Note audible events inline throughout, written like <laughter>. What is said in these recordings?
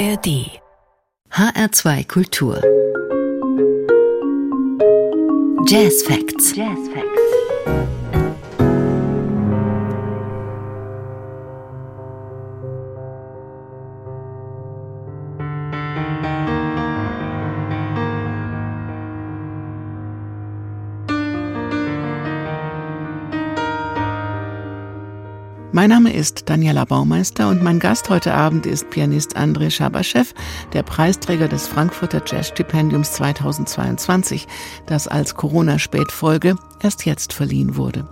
ARD HR2 Kultur Jazz Facts. Jazz Facts. Mein Name ist Daniela Baumeister und mein Gast heute Abend ist Pianist Andrei Schabaschew, der Preisträger des Frankfurter Jazzstipendiums 2022, das als Corona-Spätfolge erst jetzt verliehen wurde.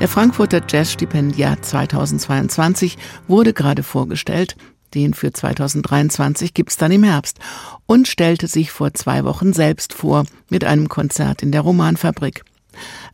Der Frankfurter Jazzstipendiat 2022 wurde gerade vorgestellt. Den für 2023 gibt's dann im Herbst und stellte sich vor zwei Wochen selbst vor mit einem Konzert in der Romanfabrik.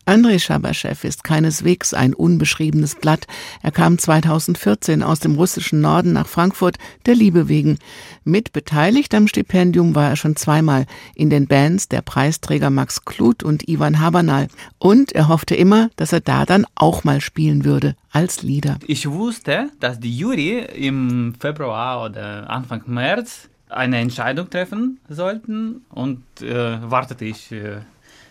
Andrei Schabaschew ist keineswegs ein unbeschriebenes Blatt. Er kam 2014 aus dem russischen Norden nach Frankfurt der Liebe wegen. Mit beteiligt am Stipendium war er schon zweimal in den Bands der Preisträger Max Kluth und Ivan Habanal. Und er hoffte immer, dass er da dann auch mal spielen würde, als Lieder. Ich wusste, dass die Jury im Februar oder Anfang März eine Entscheidung treffen sollten und äh, wartete ich äh,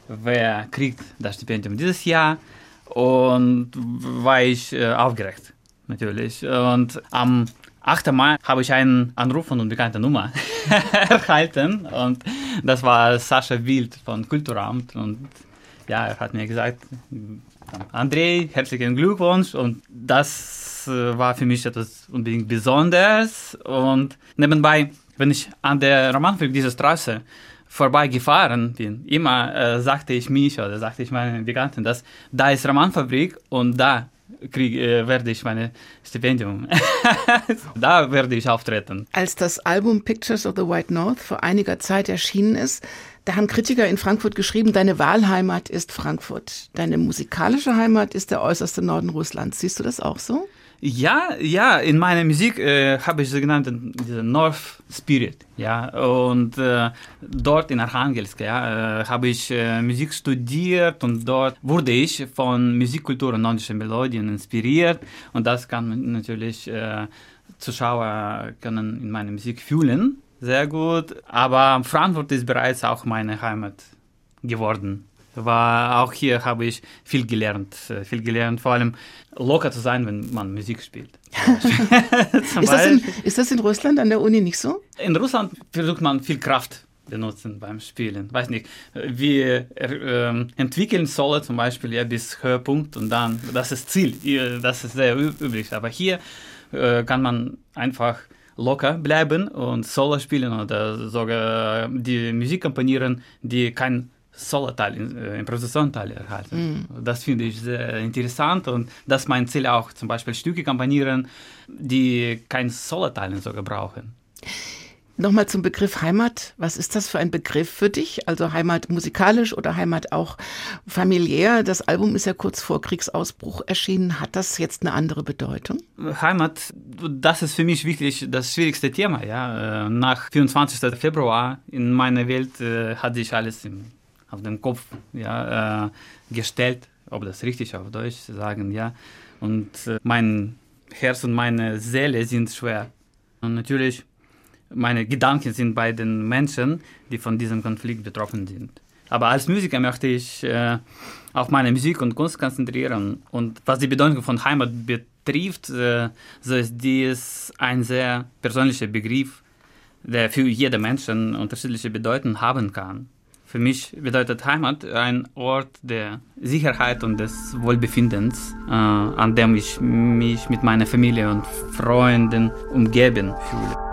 wer kriegt das Stipendium dieses Jahr und war ich äh, aufgeregt, natürlich. Und am 8. Mai habe ich einen Anruf von unbekannter Nummer <laughs> erhalten und das war Sascha Wild von Kulturamt und ja, er hat mir gesagt, André, herzlichen Glückwunsch und das äh, war für mich etwas unbedingt Besonderes und nebenbei, wenn ich an der Romanfabrik dieser Straße vorbeigefahren bin, immer äh, sagte ich mich oder sagte ich meinen Bekannten, dass da ist Romanfabrik und da krieg, äh, werde ich meine Stipendium. <laughs> da werde ich auftreten. Als das Album Pictures of the White North vor einiger Zeit erschienen ist, da haben Kritiker in Frankfurt geschrieben, deine Wahlheimat ist Frankfurt. Deine musikalische Heimat ist der äußerste Norden Russlands. Siehst du das auch so? Ja, ja, in meiner Musik äh, habe ich sogenannten diesen North Spirit, ja, und äh, dort in Archangelsk, ja, äh, habe ich äh, Musik studiert und dort wurde ich von Musikkultur und nordischen Melodien inspiriert und das kann natürlich äh, Zuschauer können in meiner Musik fühlen, sehr gut, aber Frankfurt ist bereits auch meine Heimat geworden war auch hier habe ich viel gelernt, äh, viel gelernt, vor allem locker zu sein, wenn man Musik spielt. <laughs> ist, das in, ist das in Russland an der Uni nicht so? In Russland versucht man viel Kraft benutzen beim Spielen. Weiß nicht, wir äh, entwickeln Solo zum Beispiel ja bis Höhepunkt und dann, das ist Ziel, das ist sehr üblich. Aber hier äh, kann man einfach locker bleiben und Solo spielen oder sogar die Musik komponieren, die kein Solo-Teil, äh, Improvisationsteil erhalten. Mm. Das finde ich sehr interessant und das ist mein Ziel auch, zum Beispiel Stücke komponieren, die kein Solo-Teil sogar brauchen. Nochmal zum Begriff Heimat. Was ist das für ein Begriff für dich? Also Heimat musikalisch oder Heimat auch familiär? Das Album ist ja kurz vor Kriegsausbruch erschienen. Hat das jetzt eine andere Bedeutung? Heimat, das ist für mich wirklich das schwierigste Thema. Ja. Äh, nach 24. Februar in meiner Welt äh, hat sich alles im, auf den Kopf ja, äh, gestellt. Ob das richtig auf Deutsch sagen, ja. Und mein Herz und meine Seele sind schwer. Und natürlich meine Gedanken sind bei den Menschen, die von diesem Konflikt betroffen sind. Aber als Musiker möchte ich äh, auf meine Musik und Kunst konzentrieren. Und was die Bedeutung von Heimat betrifft, äh, so ist dies ein sehr persönlicher Begriff, der für jeden Menschen unterschiedliche Bedeutungen haben kann. Für mich bedeutet Heimat ein Ort der Sicherheit und des Wohlbefindens, äh, an dem ich mich mit meiner Familie und Freunden umgeben fühle.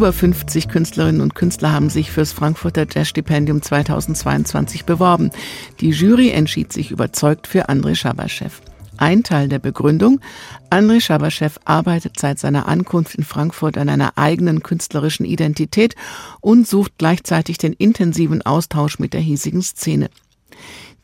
Über 50 Künstlerinnen und Künstler haben sich fürs Frankfurter Jazzstipendium 2022 beworben. Die Jury entschied sich überzeugt für André Schabaschew. Ein Teil der Begründung, André Schabaschew arbeitet seit seiner Ankunft in Frankfurt an einer eigenen künstlerischen Identität und sucht gleichzeitig den intensiven Austausch mit der hiesigen Szene.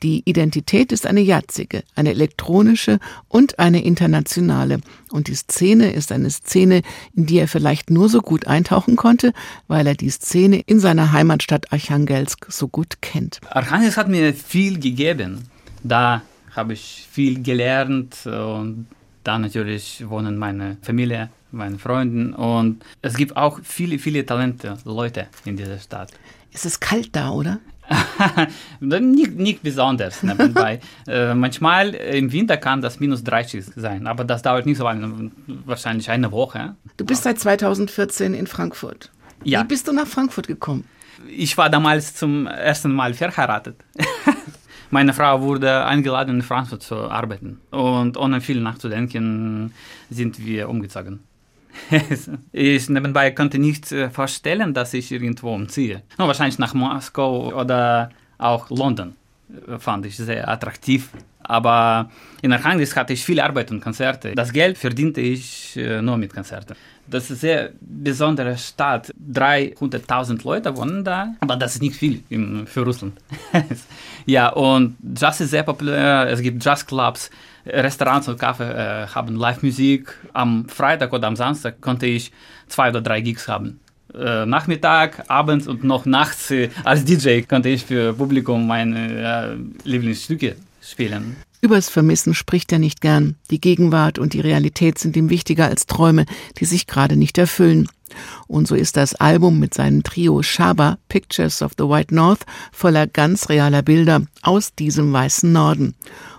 Die Identität ist eine jatzige, eine elektronische und eine internationale. Und die Szene ist eine Szene, in die er vielleicht nur so gut eintauchen konnte, weil er die Szene in seiner Heimatstadt Archangelsk so gut kennt. Archangelsk hat mir viel gegeben. Da habe ich viel gelernt und da natürlich wohnen meine Familie, meine Freunde und es gibt auch viele, viele Talente, Leute in dieser Stadt. Es ist kalt da, oder? Nicht, nicht besonders nebenbei. äh, manchmal im Winter kann das minus 30 sein, aber das dauert nicht so lange, wahrscheinlich eine Woche. Du bist seit 2014 in Frankfurt. Ja. Wie bist du nach Frankfurt gekommen? Ich war damals zum ersten Mal verheiratet. Meine Frau wurde eingeladen, in Frankfurt zu arbeiten. Und ohne viel nachzudenken sind wir umgezogen. <laughs> ich nebenbei konnte nicht äh, vorstellen, dass ich irgendwo umziehe. Nur wahrscheinlich nach Moskau oder auch London äh, fand ich sehr attraktiv. Aber in Archangelsk hatte ich viel Arbeit und Konzerte. Das Geld verdiente ich äh, nur mit Konzerten. Das ist eine sehr besondere Stadt. 300.000 Leute wohnen da, aber das ist nicht viel für Russland. <laughs> ja, und Jazz ist sehr populär. Es gibt Jazzclubs, Restaurants und Kaffee äh, haben Live-Musik. Am Freitag oder am Samstag konnte ich zwei oder drei Gigs haben. Äh, Nachmittag, abends und noch nachts äh, als DJ konnte ich für Publikum meine äh, Lieblingsstücke spielen. Übers Vermissen spricht er nicht gern. Die Gegenwart und die Realität sind ihm wichtiger als Träume, die sich gerade nicht erfüllen. Und so ist das Album mit seinem Trio Shaba Pictures of the White North voller ganz realer Bilder aus diesem weißen Norden.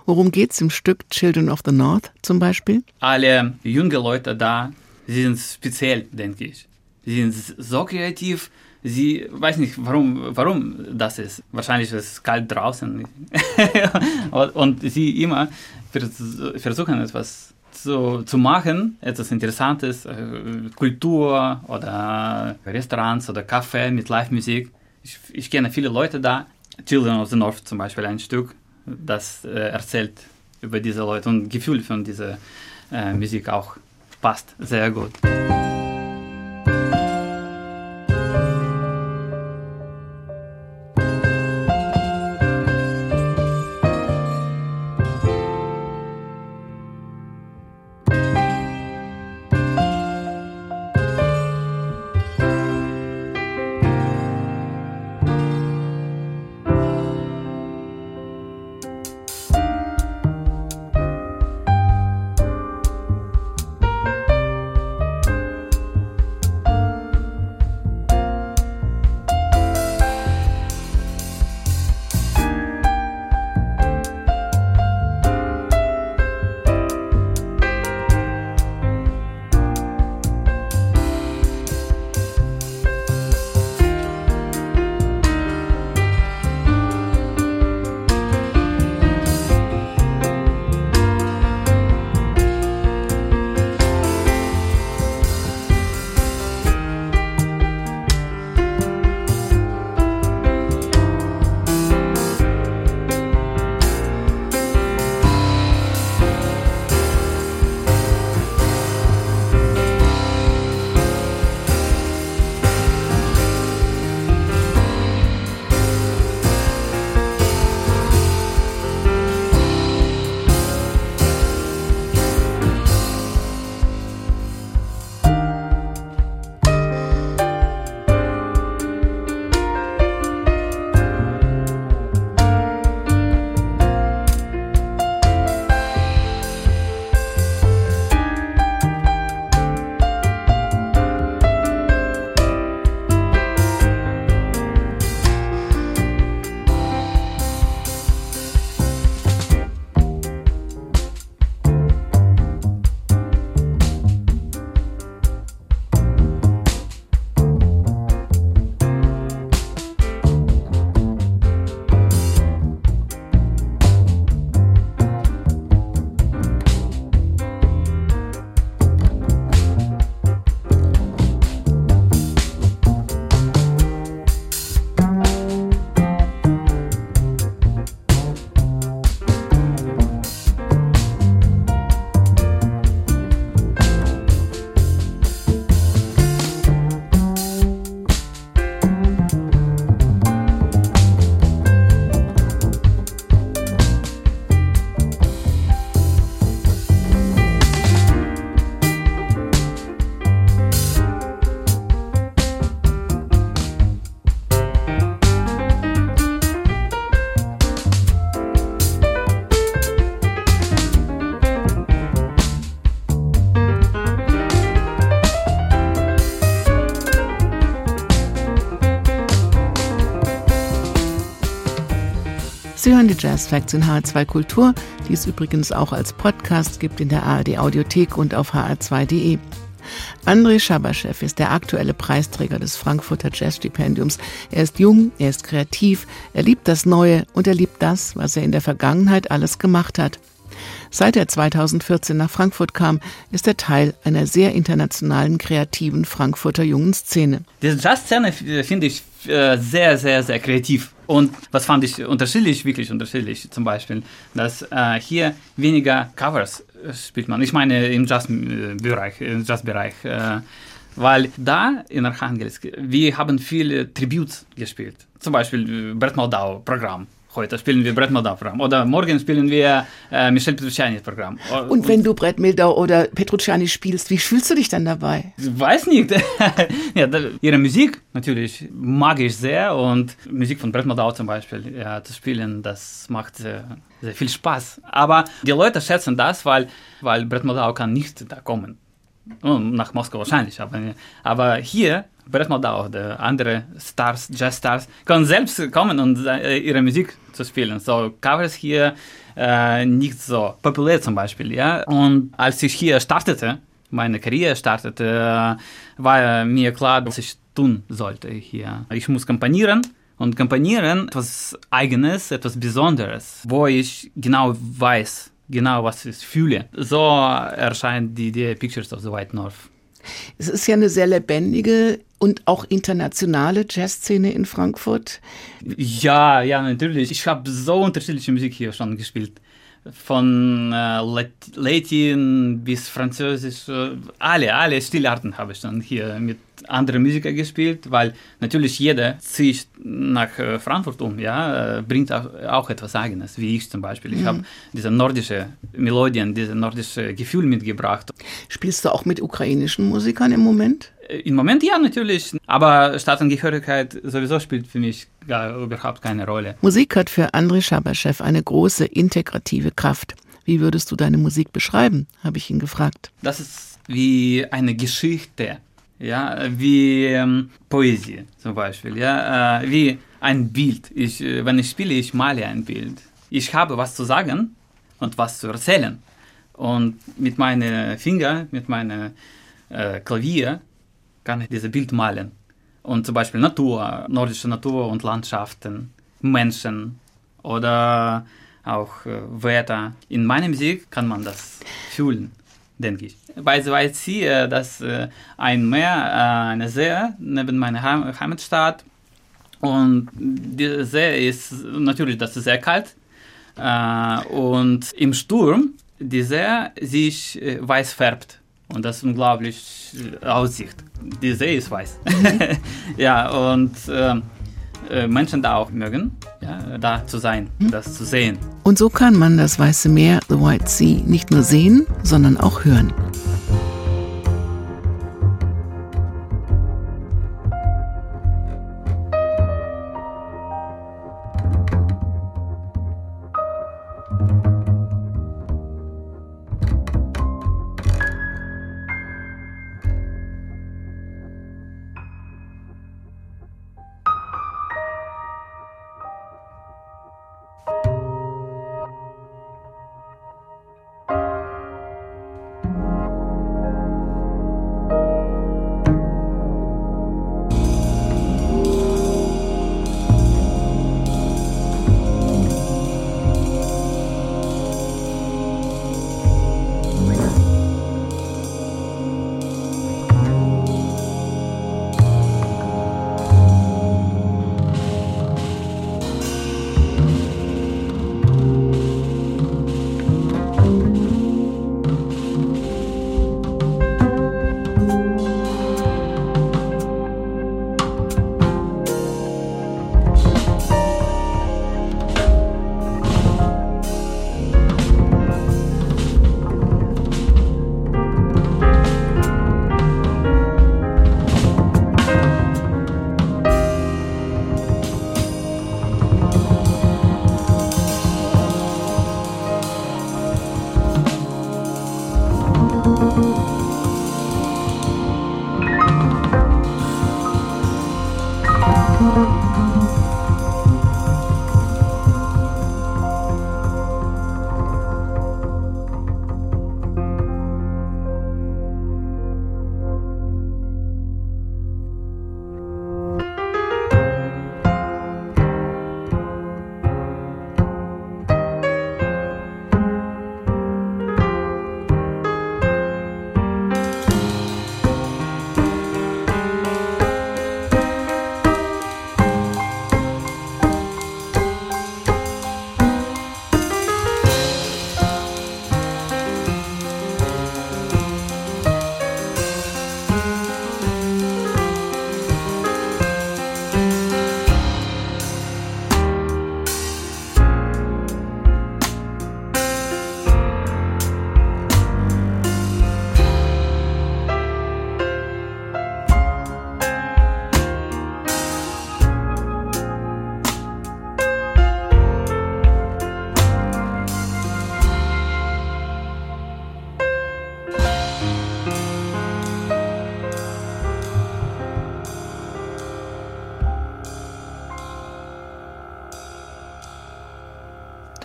Worum geht's im Stück Children of the North zum Beispiel? Alle junge Leute da, sie sind speziell, denke ich. Sie sind so kreativ, sie weiß nicht, warum, warum das ist. Wahrscheinlich ist es kalt draußen. <laughs> und sie immer versuchen etwas zu, zu machen, etwas Interessantes, äh, Kultur oder Restaurants oder Kaffee mit Live-Musik. Ich, ich, kenne viele Leute da. Children of the North zum Beispiel ein Stück, das äh, erzählt über diese Leute und Gefühl von dieser äh, Musik auch passt sehr gut. Sie hören die Jazz Facts in HR2 Kultur, die es übrigens auch als Podcast gibt in der ARD Audiothek und auf hr2.de. André Schabaschew ist der aktuelle Preisträger des Frankfurter Jazzstipendiums. Er ist jung, er ist kreativ, er liebt das Neue und er liebt das, was er in der Vergangenheit alles gemacht hat. Seit er 2014 nach Frankfurt kam, ist er Teil einer sehr internationalen, kreativen Frankfurter jungen Szene. Diese Jazzszene finde ich äh, sehr, sehr, sehr kreativ. Und was fand ich unterschiedlich, wirklich unterschiedlich, zum Beispiel, dass äh, hier weniger Covers äh, spielt man. Ich meine im Jazzbereich, im Jazzbereich. Äh, weil da in Archangelsk, wir haben viele Tributes gespielt. Zum Beispiel Brett Moldau Programm Heute spielen wir Brett Moldau-Programm. Oder morgen spielen wir äh, Michel Petrucciani-Programm. Und wenn du Brett Moldau oder Petrucciani spielst, wie fühlst du dich dann dabei? Ich weiß nicht. <laughs> ja, da, ihre Musik natürlich mag ich sehr und Musik von Brett Moldau zum Beispiel ja, zu spielen, das macht sehr, sehr viel Spaß. Aber die Leute schätzen das, weil, weil Brett Moldau kann nicht da kommen. nach Moskau wahrscheinlich, aber, aber hier Brett Moldau oder andere Stars, Jazzstars, können selbst kommen und äh, ihre Musik zu spielen. So Covers hier äh, nicht so populär zum Beispiel, ja. Und als ich hier startete, meine Karriere startete, äh, war mir klar, was ich tun sollte hier. Ich muss komponieren und komponieren etwas Eigenes, etwas Besonderes, wo ich genau weiß, genau was ich fühle. So erscheint die Idee Pictures of the White North. Es ist ja eine sehr lebendige und auch internationale Jazzszene in Frankfurt. Ja, ja, natürlich. Ich habe so unterschiedliche Musik hier schon gespielt. Von äh, Latin bis Französisch, äh, alle, alle Stilarten habe ich dann hier mit andere Musiker gespielt, weil natürlich jeder zieht nach äh, Frankfurt um, ja, äh, bringt auch, auch, etwas Eigenes, wie ich zum Beispiel. Ich mhm. habe diese nordische Melodien, diese nordische Gefühl mitgebracht. Spielst du auch mit ukrainischen Musikern im Moment? Äh, Im Moment ja, natürlich. Aber Staatsangehörigkeit sowieso spielt für mich gar, überhaupt keine Rolle. Musik hat für André Schabaschew eine große integrative Kraft. Wie würdest du deine Musik beschreiben? habe ich ihn gefragt. Das ist wie eine Geschichte ja, wie ähm, Poesie zum Beispiel, ja, äh, wie ein Bild. Ich, äh, wenn ich spiele, ich male ein Bild. Ich habe was zu sagen und was zu erzählen. Und mit meinen Fingern, mit meinem äh, Klavier kann ich dieses Bild malen. Und zum Beispiel Natur, nordische Natur und Landschaften, Menschen oder auch äh, Wetter. In meiner Musik kann man das fühlen denke ich. Beispielsweise hier, dass äh, ein Meer, äh, eine See neben meiner Heim Heimatstadt und der See ist natürlich, das ist sehr kalt und im Sturm die See sich weiß färbt und das ist unglaublich äh, Aussicht. Die See ist weiß. <laughs> ja und ähm, äh, Menschen da auch mögen, ja, da zu sein, hm? das zu sehen. Und so kann man das Weiße Meer, The White Sea, nicht nur sehen, sondern auch hören.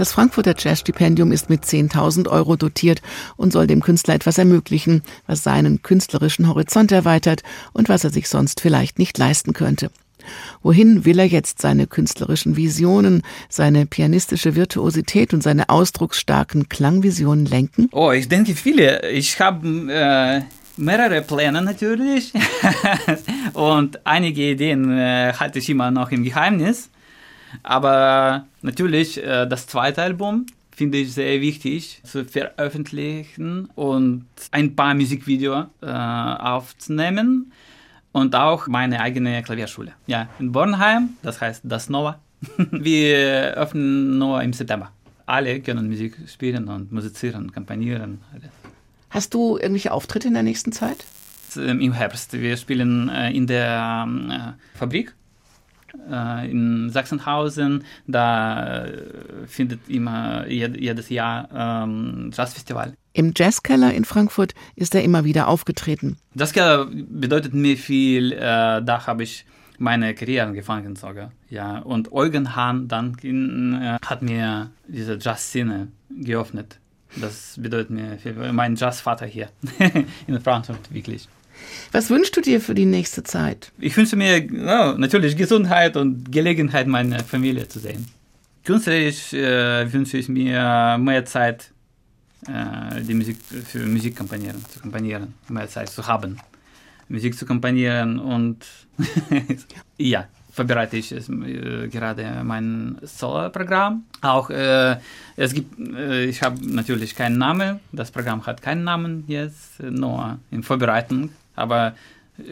Das Frankfurter Jazzstipendium ist mit 10.000 Euro dotiert und soll dem Künstler etwas ermöglichen, was seinen künstlerischen Horizont erweitert und was er sich sonst vielleicht nicht leisten könnte. Wohin will er jetzt seine künstlerischen Visionen, seine pianistische Virtuosität und seine ausdrucksstarken Klangvisionen lenken? Oh, ich denke viele. Ich habe äh, mehrere Pläne natürlich <laughs> und einige Ideen äh, halte ich immer noch im Geheimnis. Aber natürlich, äh, das zweite Album finde ich sehr wichtig zu veröffentlichen und ein paar Musikvideos äh, aufzunehmen und auch meine eigene Klavierschule. Ja, in Bornheim, das heißt das Nova. <laughs> Wir öffnen nur im September. Alle können Musik spielen und musizieren, kampanieren. Alles. Hast du irgendwelche Auftritte in der nächsten Zeit? Im Herbst. Wir spielen äh, in der äh, Fabrik in Sachsenhausen. Da findet immer jedes Jahr ähm, Jazzfestival. Im Jazzkeller in Frankfurt ist er immer wieder aufgetreten. Jazzkeller bedeutet mir viel. da habe ich meine Karriere angefangen sogar. Ja, und Eugen Hahn dann äh, hat mir diese Jazzszene geöffnet. Das bedeutet mir viel. Mein Jazzvater hier <laughs> in Frankfurt, wirklich. Was wünschst du dir für die nächste Zeit? Ich wünsche mir oh, natürlich Gesundheit und Gelegenheit, meine Familie zu sehen. Künstlerisch äh, wünsche ich mir mehr Zeit, äh, die Musik für Musik komponieren, zu komponieren, mehr Zeit zu haben, Musik zu komponieren und <laughs> ja, vorbereite ich es, äh, gerade mein Solo-Programm. Auch äh, es gibt, äh, ich habe natürlich keinen Namen. Das Programm hat keinen Namen jetzt, nur in Vorbereitung aber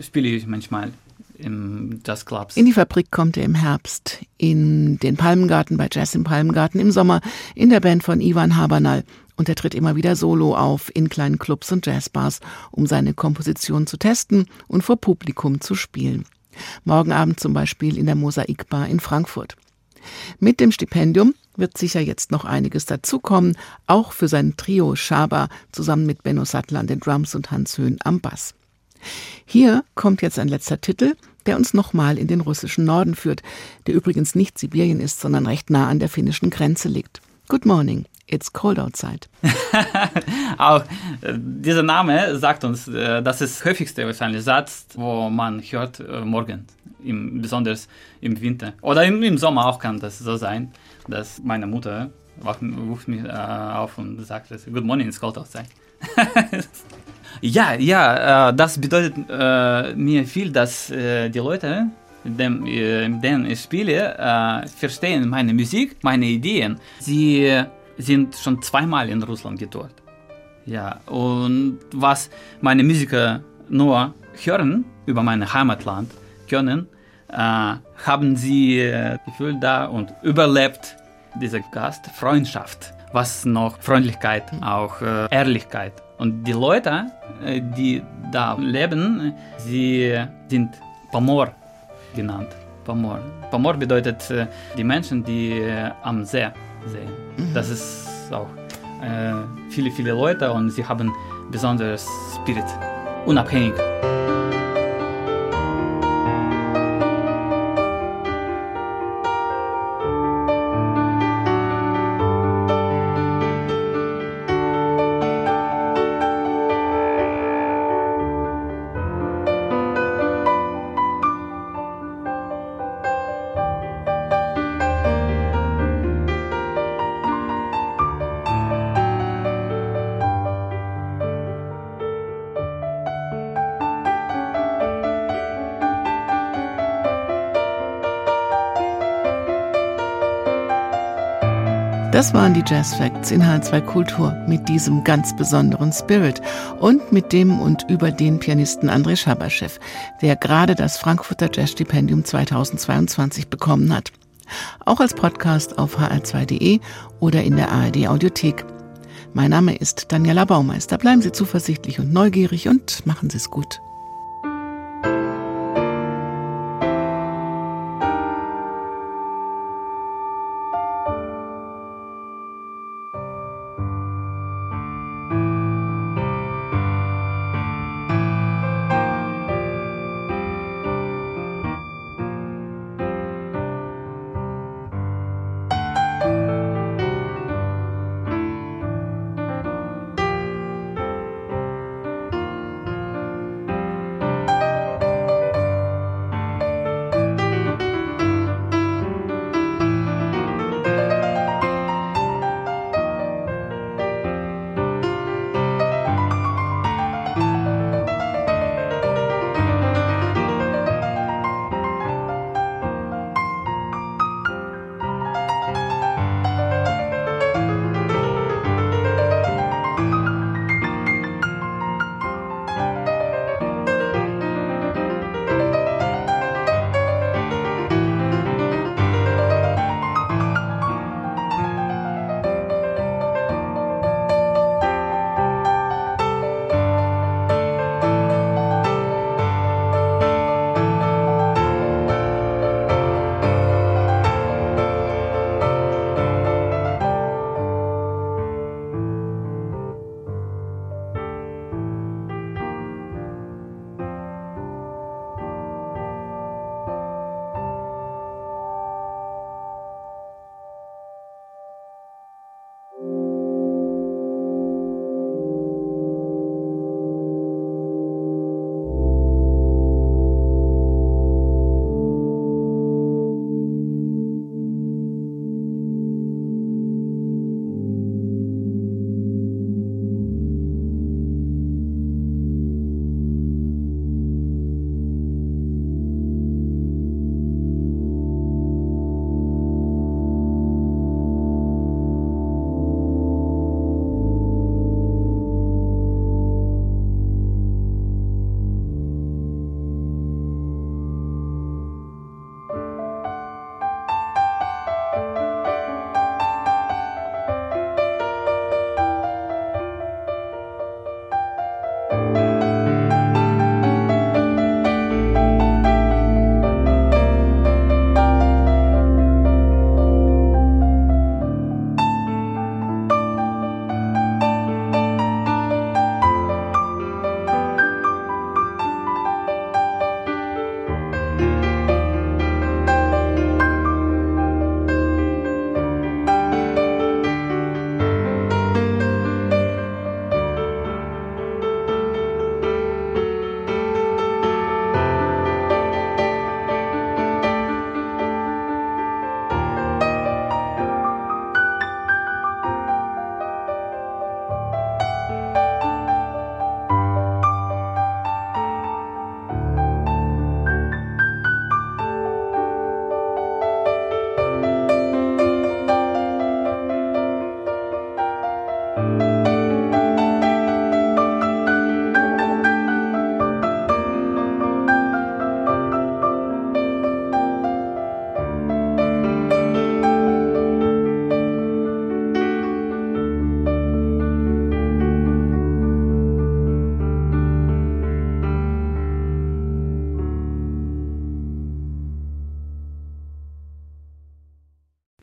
spiele ich manchmal im Jazzclubs. In die Fabrik kommt er im Herbst, in den Palmengarten bei Jazz im Palmengarten, im Sommer in der Band von Ivan Habernal und er tritt immer wieder solo auf in kleinen Clubs und Jazzbars, um seine Komposition zu testen und vor Publikum zu spielen. Morgen Abend zum Beispiel in der Mosaikbar in Frankfurt. Mit dem Stipendium wird sicher jetzt noch einiges dazukommen, auch für sein Trio Schaba zusammen mit Benno Sattler an den Drums und Hans Höhn am Bass. Hier kommt jetzt ein letzter Titel, der uns nochmal in den russischen Norden führt, der übrigens nicht Sibirien ist, sondern recht nah an der finnischen Grenze liegt. Good morning. It's cold outside. <laughs> Auch äh, dieser Name sagt uns, äh, das ist häufigste wahrscheinlich Satz, wo man hört äh, morgen, im, besonders im Winter. Oder im, im, Sommer auch kann das so sein, dass meine Mutter ruft mich äh, auf und sagt, Good morning, it's cold outside. <laughs> Ja, ja, äh, das bedeutet äh, mir viel, dass äh, die Leute, mit, denen ich spiele, verstehen meine Musik, meine Ideen. Sie sind schon zweimal in Russland getourt. Ja, und was meine Musiker nur hören über mein Heimatland können, haben sie Gefühl da und überlebt diese Gastfreundschaft, was noch Freundlichkeit, auch äh, Ehrlichkeit und die Leute, äh, die da leben, sie sind Pamor genannt. Pamor. Pamor bedeutet äh, die Menschen, die äh, am See sehen. Mhm. Das ist auch viele, viele Leute und sie haben besonders Spirit, unabhängig. Das waren die Jazz Facts in H2 Kultur mit diesem ganz besonderen Spirit und mit dem und über den Pianisten André Schabaschew, der gerade das Frankfurter Jazzstipendium 2022 bekommen hat. Auch als Podcast auf hr2.de oder in der ARD Audiothek. Mein Name ist Daniela Baumeister. Bleiben Sie zuversichtlich und neugierig und machen Sie es gut.